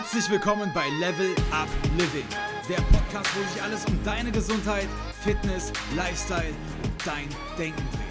Herzlich willkommen bei Level Up Living, der Podcast, wo sich alles um deine Gesundheit, Fitness, Lifestyle und dein Denken dreht.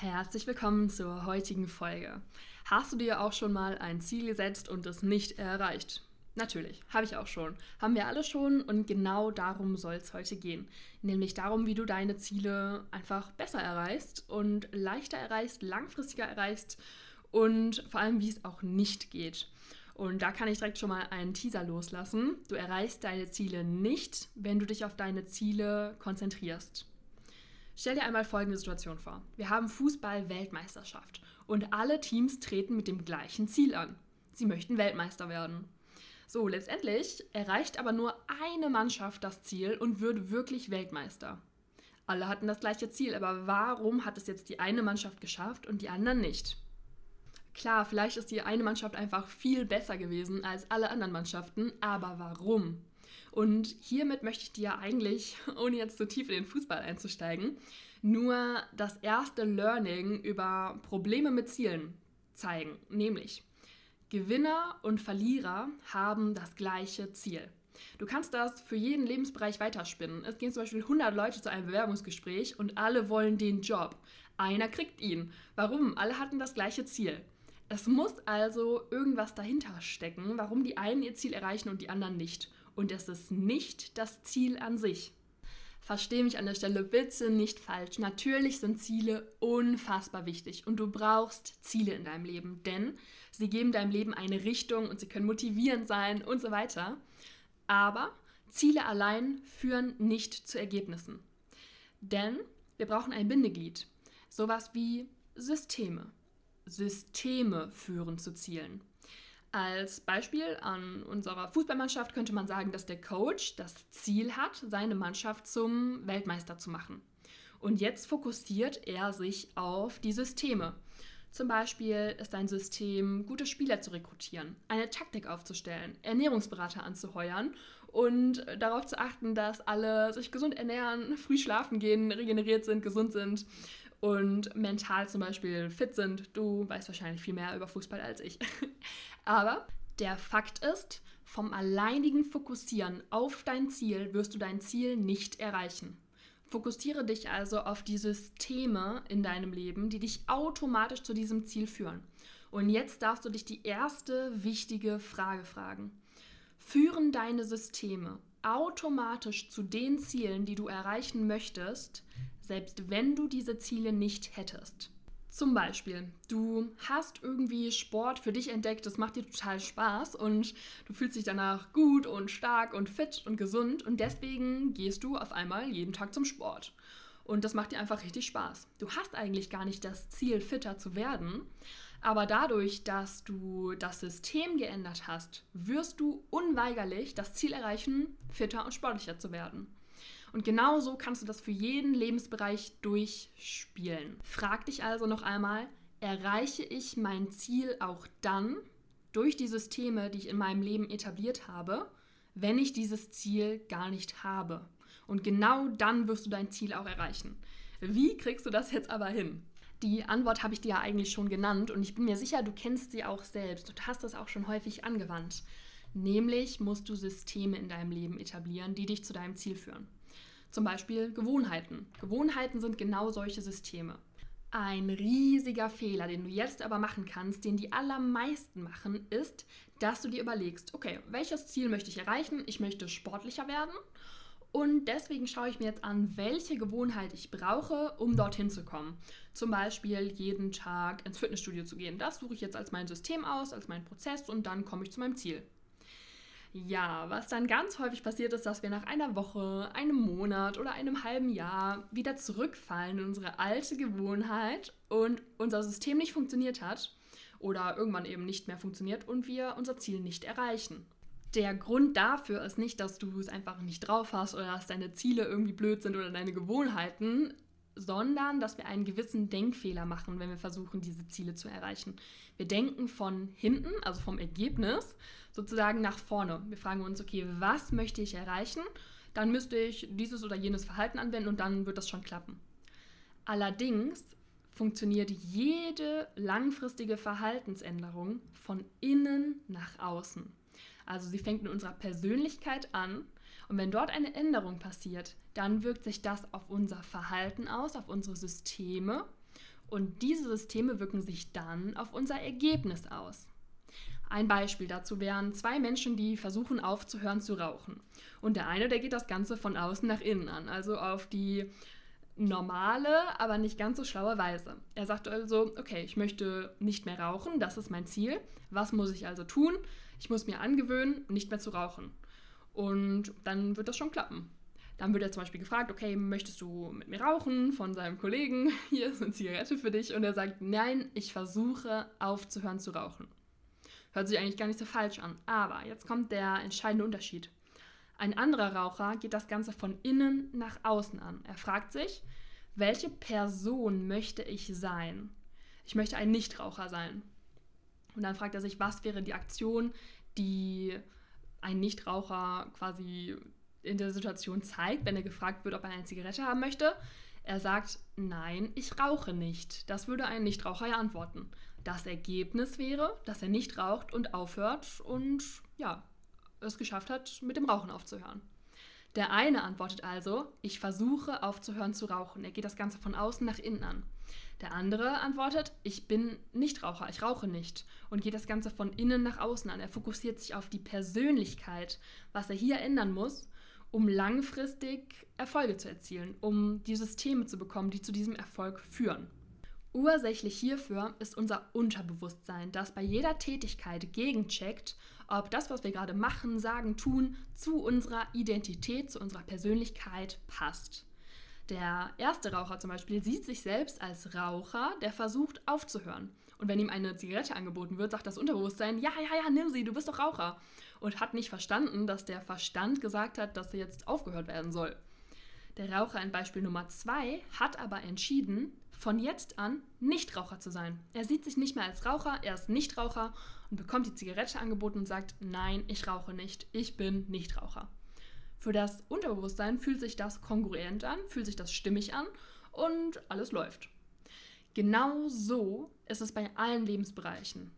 Herzlich willkommen zur heutigen Folge. Hast du dir auch schon mal ein Ziel gesetzt und es nicht erreicht? Natürlich, habe ich auch schon. Haben wir alle schon und genau darum soll es heute gehen. Nämlich darum, wie du deine Ziele einfach besser erreichst und leichter erreichst, langfristiger erreichst und vor allem, wie es auch nicht geht. Und da kann ich direkt schon mal einen Teaser loslassen. Du erreichst deine Ziele nicht, wenn du dich auf deine Ziele konzentrierst. Stell dir einmal folgende Situation vor. Wir haben Fußball-Weltmeisterschaft und alle Teams treten mit dem gleichen Ziel an. Sie möchten Weltmeister werden. So, letztendlich erreicht aber nur eine Mannschaft das Ziel und wird wirklich Weltmeister. Alle hatten das gleiche Ziel, aber warum hat es jetzt die eine Mannschaft geschafft und die anderen nicht? Klar, vielleicht ist die eine Mannschaft einfach viel besser gewesen als alle anderen Mannschaften, aber warum? Und hiermit möchte ich dir eigentlich, ohne jetzt so tief in den Fußball einzusteigen, nur das erste Learning über Probleme mit Zielen zeigen, nämlich Gewinner und Verlierer haben das gleiche Ziel. Du kannst das für jeden Lebensbereich weiterspinnen. Es gehen zum Beispiel 100 Leute zu einem Bewerbungsgespräch und alle wollen den Job. Einer kriegt ihn. Warum? Alle hatten das gleiche Ziel. Es muss also irgendwas dahinter stecken, warum die einen ihr Ziel erreichen und die anderen nicht. Und es ist nicht das Ziel an sich. Verstehe mich an der Stelle bitte nicht falsch. Natürlich sind Ziele unfassbar wichtig und du brauchst Ziele in deinem Leben, denn sie geben deinem Leben eine Richtung und sie können motivierend sein und so weiter. Aber Ziele allein führen nicht zu Ergebnissen. Denn wir brauchen ein Bindeglied. Sowas wie Systeme. Systeme führen zu Zielen. Als Beispiel an unserer Fußballmannschaft könnte man sagen, dass der Coach das Ziel hat, seine Mannschaft zum Weltmeister zu machen. Und jetzt fokussiert er sich auf die Systeme. Zum Beispiel ist ein System, gute Spieler zu rekrutieren, eine Taktik aufzustellen, Ernährungsberater anzuheuern und darauf zu achten, dass alle sich gesund ernähren, früh schlafen gehen, regeneriert sind, gesund sind und mental zum Beispiel fit sind. Du weißt wahrscheinlich viel mehr über Fußball als ich. Aber der Fakt ist, vom alleinigen Fokussieren auf dein Ziel wirst du dein Ziel nicht erreichen. Fokussiere dich also auf die Systeme in deinem Leben, die dich automatisch zu diesem Ziel führen. Und jetzt darfst du dich die erste wichtige Frage fragen. Führen deine Systeme automatisch zu den Zielen, die du erreichen möchtest, selbst wenn du diese Ziele nicht hättest? Zum Beispiel, du hast irgendwie Sport für dich entdeckt, das macht dir total Spaß und du fühlst dich danach gut und stark und fit und gesund und deswegen gehst du auf einmal jeden Tag zum Sport. Und das macht dir einfach richtig Spaß. Du hast eigentlich gar nicht das Ziel, fitter zu werden, aber dadurch, dass du das System geändert hast, wirst du unweigerlich das Ziel erreichen, fitter und sportlicher zu werden. Und genauso kannst du das für jeden Lebensbereich durchspielen. Frag dich also noch einmal, erreiche ich mein Ziel auch dann durch die Systeme, die ich in meinem Leben etabliert habe, wenn ich dieses Ziel gar nicht habe? Und genau dann wirst du dein Ziel auch erreichen. Wie kriegst du das jetzt aber hin? Die Antwort habe ich dir ja eigentlich schon genannt und ich bin mir sicher, du kennst sie auch selbst und hast das auch schon häufig angewandt. Nämlich musst du Systeme in deinem Leben etablieren, die dich zu deinem Ziel führen. Zum Beispiel Gewohnheiten. Gewohnheiten sind genau solche Systeme. Ein riesiger Fehler, den du jetzt aber machen kannst, den die allermeisten machen, ist, dass du dir überlegst, okay, welches Ziel möchte ich erreichen? Ich möchte sportlicher werden und deswegen schaue ich mir jetzt an, welche Gewohnheit ich brauche, um dorthin zu kommen. Zum Beispiel jeden Tag ins Fitnessstudio zu gehen. Das suche ich jetzt als mein System aus, als meinen Prozess und dann komme ich zu meinem Ziel. Ja, was dann ganz häufig passiert ist, dass wir nach einer Woche, einem Monat oder einem halben Jahr wieder zurückfallen in unsere alte Gewohnheit und unser System nicht funktioniert hat oder irgendwann eben nicht mehr funktioniert und wir unser Ziel nicht erreichen. Der Grund dafür ist nicht, dass du es einfach nicht drauf hast oder dass deine Ziele irgendwie blöd sind oder deine Gewohnheiten, sondern dass wir einen gewissen Denkfehler machen, wenn wir versuchen, diese Ziele zu erreichen. Wir denken von hinten, also vom Ergebnis, sozusagen nach vorne. Wir fragen uns, okay, was möchte ich erreichen? Dann müsste ich dieses oder jenes Verhalten anwenden und dann wird das schon klappen. Allerdings funktioniert jede langfristige Verhaltensänderung von innen nach außen. Also sie fängt in unserer Persönlichkeit an und wenn dort eine Änderung passiert, dann wirkt sich das auf unser Verhalten aus, auf unsere Systeme und diese Systeme wirken sich dann auf unser Ergebnis aus. Ein Beispiel dazu wären zwei Menschen, die versuchen aufzuhören zu rauchen. Und der eine, der geht das Ganze von außen nach innen an, also auf die normale, aber nicht ganz so schlaue Weise. Er sagt also, okay, ich möchte nicht mehr rauchen, das ist mein Ziel. Was muss ich also tun? Ich muss mir angewöhnen, nicht mehr zu rauchen. Und dann wird das schon klappen. Dann wird er zum Beispiel gefragt, okay, möchtest du mit mir rauchen von seinem Kollegen? Hier ist eine Zigarette für dich. Und er sagt, nein, ich versuche aufzuhören zu rauchen. Hört sich eigentlich gar nicht so falsch an. Aber jetzt kommt der entscheidende Unterschied. Ein anderer Raucher geht das Ganze von innen nach außen an. Er fragt sich, welche Person möchte ich sein? Ich möchte ein Nichtraucher sein. Und dann fragt er sich, was wäre die Aktion, die ein Nichtraucher quasi in der Situation zeigt, wenn er gefragt wird, ob er eine Zigarette haben möchte. Er sagt, nein, ich rauche nicht. Das würde ein Nichtraucher ja antworten. Das Ergebnis wäre, dass er nicht raucht und aufhört und ja, es geschafft hat, mit dem Rauchen aufzuhören. Der eine antwortet also, ich versuche aufzuhören zu rauchen. Er geht das Ganze von außen nach innen an. Der andere antwortet, ich bin Nichtraucher, ich rauche nicht und geht das Ganze von innen nach außen an. Er fokussiert sich auf die Persönlichkeit, was er hier ändern muss, um langfristig Erfolge zu erzielen, um die Systeme zu bekommen, die zu diesem Erfolg führen. Ursächlich hierfür ist unser Unterbewusstsein, das bei jeder Tätigkeit gegencheckt, ob das, was wir gerade machen, sagen, tun, zu unserer Identität, zu unserer Persönlichkeit passt. Der erste Raucher zum Beispiel sieht sich selbst als Raucher, der versucht aufzuhören. Und wenn ihm eine Zigarette angeboten wird, sagt das Unterbewusstsein, ja, ja, ja, nimm sie, du bist doch Raucher. Und hat nicht verstanden, dass der Verstand gesagt hat, dass er jetzt aufgehört werden soll. Der Raucher in Beispiel Nummer 2 hat aber entschieden, von jetzt an Nichtraucher zu sein. Er sieht sich nicht mehr als Raucher, er ist Nichtraucher und bekommt die Zigarette angeboten und sagt, nein, ich rauche nicht, ich bin Nichtraucher. Für das Unterbewusstsein fühlt sich das kongruent an, fühlt sich das stimmig an und alles läuft. Genau so ist es bei allen Lebensbereichen.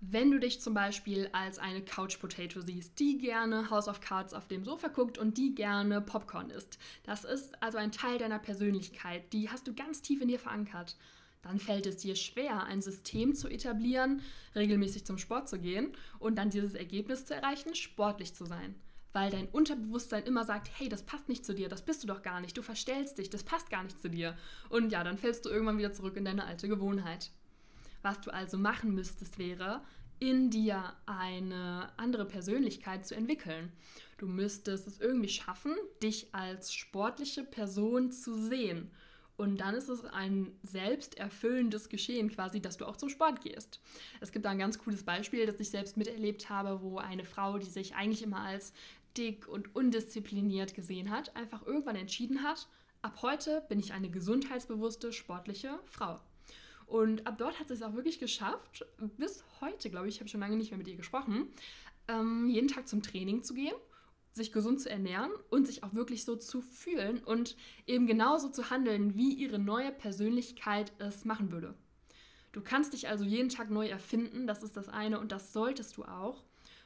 Wenn du dich zum Beispiel als eine Couch Potato siehst, die gerne House of Cards auf dem Sofa guckt und die gerne Popcorn isst, das ist also ein Teil deiner Persönlichkeit, die hast du ganz tief in dir verankert, dann fällt es dir schwer, ein System zu etablieren, regelmäßig zum Sport zu gehen und dann dieses Ergebnis zu erreichen, sportlich zu sein. Weil dein Unterbewusstsein immer sagt, hey, das passt nicht zu dir, das bist du doch gar nicht, du verstellst dich, das passt gar nicht zu dir. Und ja, dann fällst du irgendwann wieder zurück in deine alte Gewohnheit. Was du also machen müsstest, wäre, in dir eine andere Persönlichkeit zu entwickeln. Du müsstest es irgendwie schaffen, dich als sportliche Person zu sehen. Und dann ist es ein selbsterfüllendes Geschehen quasi, dass du auch zum Sport gehst. Es gibt da ein ganz cooles Beispiel, das ich selbst miterlebt habe, wo eine Frau, die sich eigentlich immer als dick und undiszipliniert gesehen hat, einfach irgendwann entschieden hat, ab heute bin ich eine gesundheitsbewusste, sportliche Frau. Und ab dort hat sie es auch wirklich geschafft, bis heute, glaube ich, ich habe schon lange nicht mehr mit ihr gesprochen, ähm, jeden Tag zum Training zu gehen, sich gesund zu ernähren und sich auch wirklich so zu fühlen und eben genauso zu handeln, wie ihre neue Persönlichkeit es machen würde. Du kannst dich also jeden Tag neu erfinden, das ist das eine und das solltest du auch.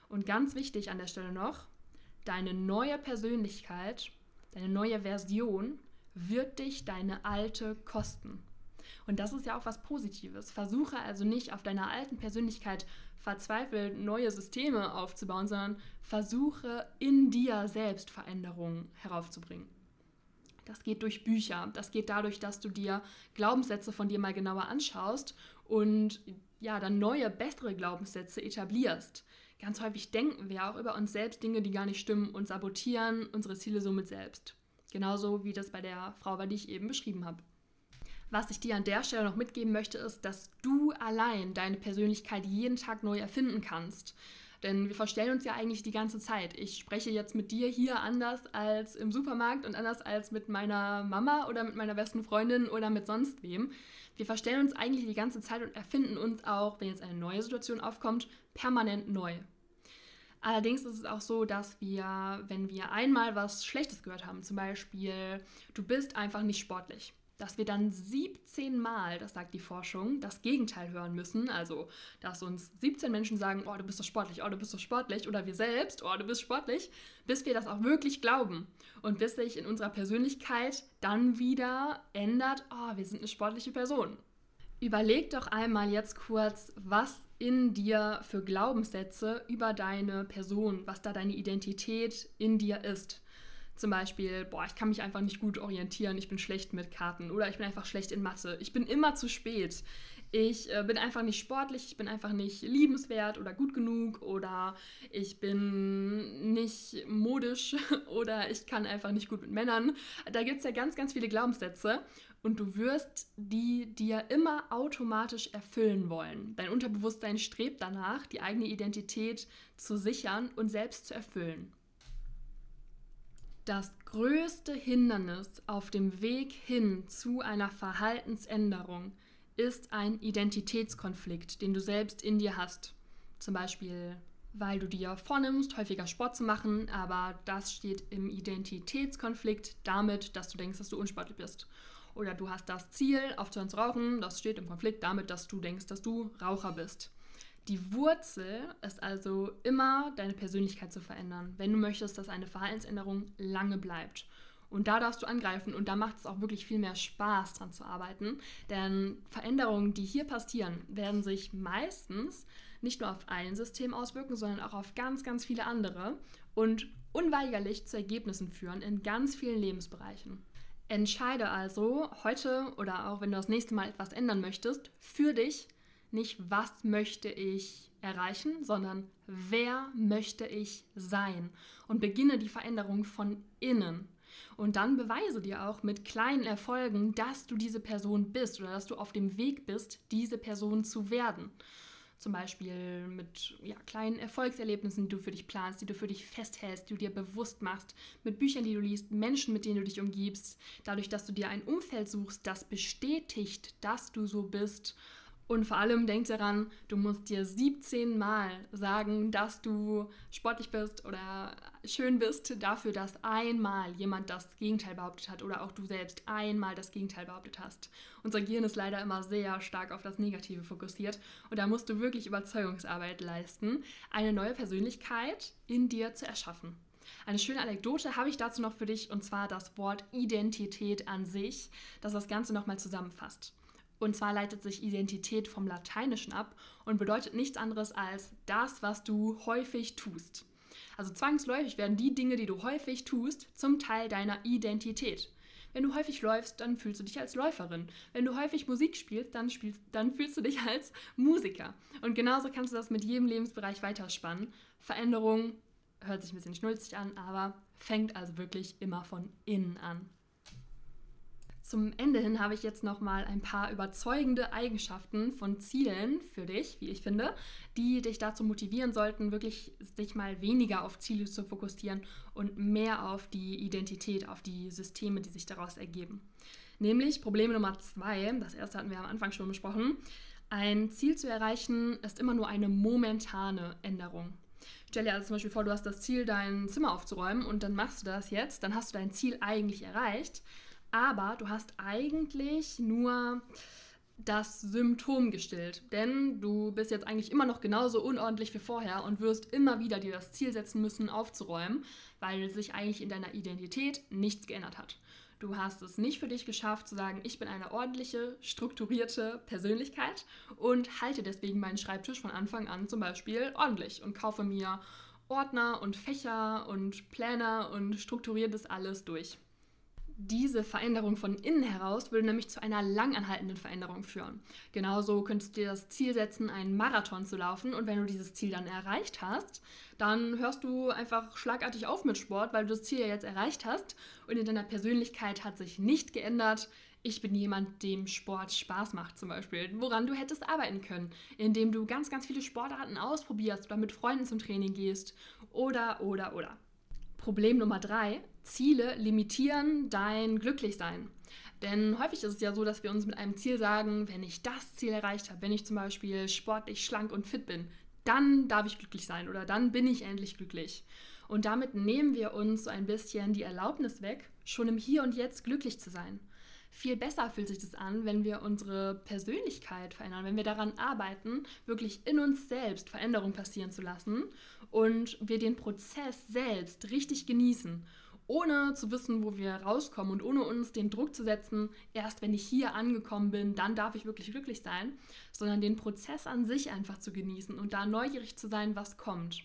Und ganz wichtig an der Stelle noch, deine neue Persönlichkeit, deine neue Version wird dich deine alte kosten. Und das ist ja auch was Positives. Versuche also nicht auf deiner alten Persönlichkeit verzweifelt neue Systeme aufzubauen, sondern versuche in dir selbst Veränderungen heraufzubringen. Das geht durch Bücher, das geht dadurch, dass du dir Glaubenssätze von dir mal genauer anschaust und ja, dann neue, bessere Glaubenssätze etablierst. Ganz häufig denken wir auch über uns selbst Dinge, die gar nicht stimmen und sabotieren unsere Ziele somit selbst. Genauso wie das bei der Frau war, die ich eben beschrieben habe. Was ich dir an der Stelle noch mitgeben möchte, ist, dass du allein deine Persönlichkeit jeden Tag neu erfinden kannst. Denn wir verstellen uns ja eigentlich die ganze Zeit. Ich spreche jetzt mit dir hier anders als im Supermarkt und anders als mit meiner Mama oder mit meiner besten Freundin oder mit sonst wem. Wir verstellen uns eigentlich die ganze Zeit und erfinden uns auch, wenn jetzt eine neue Situation aufkommt, permanent neu. Allerdings ist es auch so, dass wir, wenn wir einmal was Schlechtes gehört haben, zum Beispiel, du bist einfach nicht sportlich, dass wir dann 17 Mal, das sagt die Forschung, das Gegenteil hören müssen. Also, dass uns 17 Menschen sagen, oh, du bist so sportlich, oh, du bist so sportlich, oder wir selbst, oh, du bist sportlich, bis wir das auch wirklich glauben. Und bis sich in unserer Persönlichkeit dann wieder ändert, oh, wir sind eine sportliche Person. Überleg doch einmal jetzt kurz, was in dir für Glaubenssätze über deine Person, was da deine Identität in dir ist. Zum Beispiel, boah, ich kann mich einfach nicht gut orientieren, ich bin schlecht mit Karten oder ich bin einfach schlecht in Mathe, ich bin immer zu spät, ich äh, bin einfach nicht sportlich, ich bin einfach nicht liebenswert oder gut genug oder ich bin nicht modisch oder ich kann einfach nicht gut mit Männern. Da gibt es ja ganz, ganz viele Glaubenssätze und du wirst die dir immer automatisch erfüllen wollen. Dein Unterbewusstsein strebt danach, die eigene Identität zu sichern und selbst zu erfüllen. Das größte Hindernis auf dem Weg hin zu einer Verhaltensänderung ist ein Identitätskonflikt, den du selbst in dir hast. Zum Beispiel, weil du dir vornimmst, häufiger Sport zu machen, aber das steht im Identitätskonflikt damit, dass du denkst, dass du unsportlich bist. Oder du hast das Ziel, aufzuhören zu rauchen, das steht im Konflikt damit, dass du denkst, dass du Raucher bist. Die Wurzel ist also immer deine Persönlichkeit zu verändern, wenn du möchtest, dass eine Verhaltensänderung lange bleibt. Und da darfst du angreifen und da macht es auch wirklich viel mehr Spaß dran zu arbeiten. Denn Veränderungen, die hier passieren, werden sich meistens nicht nur auf ein System auswirken, sondern auch auf ganz, ganz viele andere und unweigerlich zu Ergebnissen führen in ganz vielen Lebensbereichen. Entscheide also heute oder auch wenn du das nächste Mal etwas ändern möchtest, für dich nicht, was möchte ich erreichen, sondern wer möchte ich sein. Und beginne die Veränderung von innen. Und dann beweise dir auch mit kleinen Erfolgen, dass du diese Person bist oder dass du auf dem Weg bist, diese Person zu werden. Zum Beispiel mit ja, kleinen Erfolgserlebnissen, die du für dich planst, die du für dich festhältst, die du dir bewusst machst, mit Büchern, die du liest, Menschen, mit denen du dich umgibst, dadurch, dass du dir ein Umfeld suchst, das bestätigt, dass du so bist und vor allem denk daran, du musst dir 17 Mal sagen, dass du sportlich bist oder schön bist, dafür, dass einmal jemand das Gegenteil behauptet hat oder auch du selbst einmal das Gegenteil behauptet hast. Unser Gehirn ist leider immer sehr stark auf das Negative fokussiert und da musst du wirklich Überzeugungsarbeit leisten, eine neue Persönlichkeit in dir zu erschaffen. Eine schöne Anekdote habe ich dazu noch für dich und zwar das Wort Identität an sich, das das Ganze nochmal zusammenfasst. Und zwar leitet sich Identität vom Lateinischen ab und bedeutet nichts anderes als das, was du häufig tust. Also zwangsläufig werden die Dinge, die du häufig tust, zum Teil deiner Identität. Wenn du häufig läufst, dann fühlst du dich als Läuferin. Wenn du häufig Musik spielst, dann, spielst, dann fühlst du dich als Musiker. Und genauso kannst du das mit jedem Lebensbereich weiterspannen. Veränderung hört sich ein bisschen schnulzig an, aber fängt also wirklich immer von innen an. Zum Ende hin habe ich jetzt noch mal ein paar überzeugende Eigenschaften von Zielen für dich, wie ich finde, die dich dazu motivieren sollten, wirklich sich mal weniger auf Ziele zu fokussieren und mehr auf die Identität, auf die Systeme, die sich daraus ergeben. Nämlich Problem Nummer zwei, das erste hatten wir am Anfang schon besprochen. Ein Ziel zu erreichen ist immer nur eine momentane Änderung. Stell dir also zum Beispiel vor, du hast das Ziel, dein Zimmer aufzuräumen und dann machst du das jetzt, dann hast du dein Ziel eigentlich erreicht aber du hast eigentlich nur das Symptom gestillt. Denn du bist jetzt eigentlich immer noch genauso unordentlich wie vorher und wirst immer wieder dir das Ziel setzen müssen, aufzuräumen, weil sich eigentlich in deiner Identität nichts geändert hat. Du hast es nicht für dich geschafft zu sagen, ich bin eine ordentliche, strukturierte Persönlichkeit und halte deswegen meinen Schreibtisch von Anfang an zum Beispiel ordentlich und kaufe mir Ordner und Fächer und Pläne und strukturiere das alles durch diese Veränderung von innen heraus würde nämlich zu einer langanhaltenden Veränderung führen. Genauso könntest du dir das Ziel setzen, einen Marathon zu laufen und wenn du dieses Ziel dann erreicht hast, dann hörst du einfach schlagartig auf mit Sport, weil du das Ziel ja jetzt erreicht hast und in deiner Persönlichkeit hat sich nicht geändert. Ich bin jemand, dem Sport Spaß macht zum Beispiel, woran du hättest arbeiten können, indem du ganz, ganz viele Sportarten ausprobierst oder mit Freunden zum Training gehst oder, oder, oder. Problem Nummer drei, Ziele limitieren dein Glücklichsein. Denn häufig ist es ja so, dass wir uns mit einem Ziel sagen, wenn ich das Ziel erreicht habe, wenn ich zum Beispiel sportlich, schlank und fit bin, dann darf ich glücklich sein oder dann bin ich endlich glücklich. Und damit nehmen wir uns so ein bisschen die Erlaubnis weg, schon im Hier und Jetzt glücklich zu sein. viel besser fühlt sich das an, wenn wir unsere Persönlichkeit verändern, wenn wir daran arbeiten, wirklich in uns selbst Veränderung passieren zu lassen und wir den Prozess selbst richtig genießen ohne zu wissen, wo wir rauskommen und ohne uns den Druck zu setzen, erst wenn ich hier angekommen bin, dann darf ich wirklich glücklich sein, sondern den Prozess an sich einfach zu genießen und da neugierig zu sein, was kommt.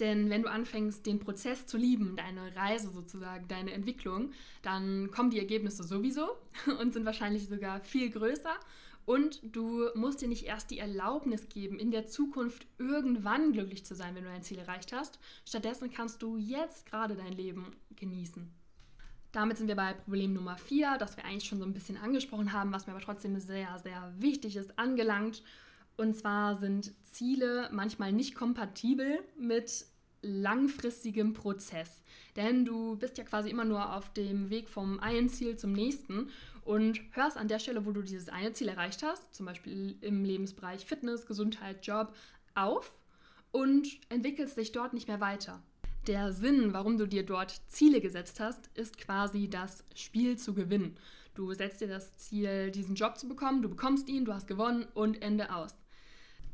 Denn wenn du anfängst, den Prozess zu lieben, deine Reise sozusagen, deine Entwicklung, dann kommen die Ergebnisse sowieso und sind wahrscheinlich sogar viel größer und du musst dir nicht erst die Erlaubnis geben, in der Zukunft irgendwann glücklich zu sein, wenn du dein Ziel erreicht hast. Stattdessen kannst du jetzt gerade dein Leben genießen. Damit sind wir bei Problem Nummer 4, das wir eigentlich schon so ein bisschen angesprochen haben, was mir aber trotzdem sehr, sehr wichtig ist, angelangt. Und zwar sind Ziele manchmal nicht kompatibel mit langfristigem Prozess. Denn du bist ja quasi immer nur auf dem Weg vom einen Ziel zum nächsten und hörst an der Stelle, wo du dieses eine Ziel erreicht hast, zum Beispiel im Lebensbereich Fitness, Gesundheit, Job, auf und entwickelst dich dort nicht mehr weiter. Der Sinn, warum du dir dort Ziele gesetzt hast, ist quasi das Spiel zu gewinnen. Du setzt dir das Ziel, diesen Job zu bekommen, du bekommst ihn, du hast gewonnen und Ende aus.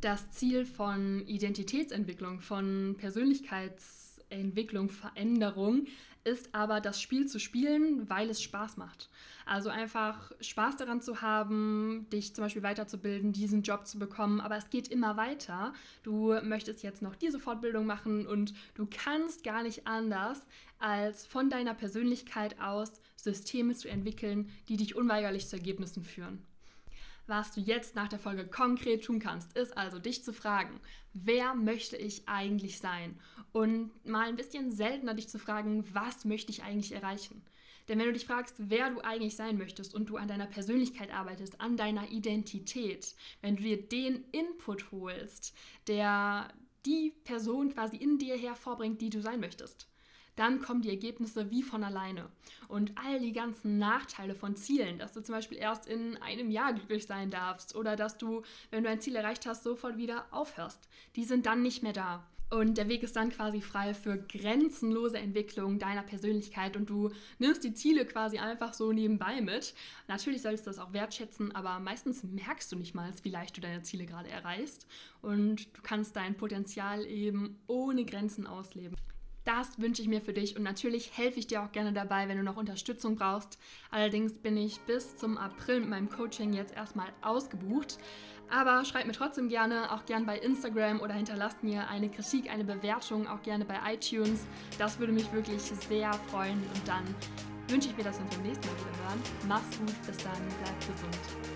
Das Ziel von Identitätsentwicklung, von Persönlichkeitsentwicklung, Veränderung ist aber das Spiel zu spielen, weil es Spaß macht. Also einfach Spaß daran zu haben, dich zum Beispiel weiterzubilden, diesen Job zu bekommen, aber es geht immer weiter. Du möchtest jetzt noch diese Fortbildung machen und du kannst gar nicht anders, als von deiner Persönlichkeit aus Systeme zu entwickeln, die dich unweigerlich zu Ergebnissen führen. Was du jetzt nach der Folge konkret tun kannst, ist also dich zu fragen, wer möchte ich eigentlich sein? Und mal ein bisschen seltener dich zu fragen, was möchte ich eigentlich erreichen? Denn wenn du dich fragst, wer du eigentlich sein möchtest und du an deiner Persönlichkeit arbeitest, an deiner Identität, wenn du dir den Input holst, der die Person quasi in dir hervorbringt, die du sein möchtest, dann kommen die Ergebnisse wie von alleine. Und all die ganzen Nachteile von Zielen, dass du zum Beispiel erst in einem Jahr glücklich sein darfst oder dass du, wenn du ein Ziel erreicht hast, sofort wieder aufhörst, die sind dann nicht mehr da. Und der Weg ist dann quasi frei für grenzenlose Entwicklung deiner Persönlichkeit und du nimmst die Ziele quasi einfach so nebenbei mit. Natürlich solltest du das auch wertschätzen, aber meistens merkst du nicht mal, wie leicht du deine Ziele gerade erreichst und du kannst dein Potenzial eben ohne Grenzen ausleben. Das wünsche ich mir für dich und natürlich helfe ich dir auch gerne dabei, wenn du noch Unterstützung brauchst. Allerdings bin ich bis zum April mit meinem Coaching jetzt erstmal ausgebucht. Aber schreib mir trotzdem gerne, auch gerne bei Instagram oder hinterlasst mir eine Kritik, eine Bewertung, auch gerne bei iTunes. Das würde mich wirklich sehr freuen und dann wünsche ich mir, dass wir uns beim nächsten Mal wieder hören. Mach's gut, bis dann, bleib gesund.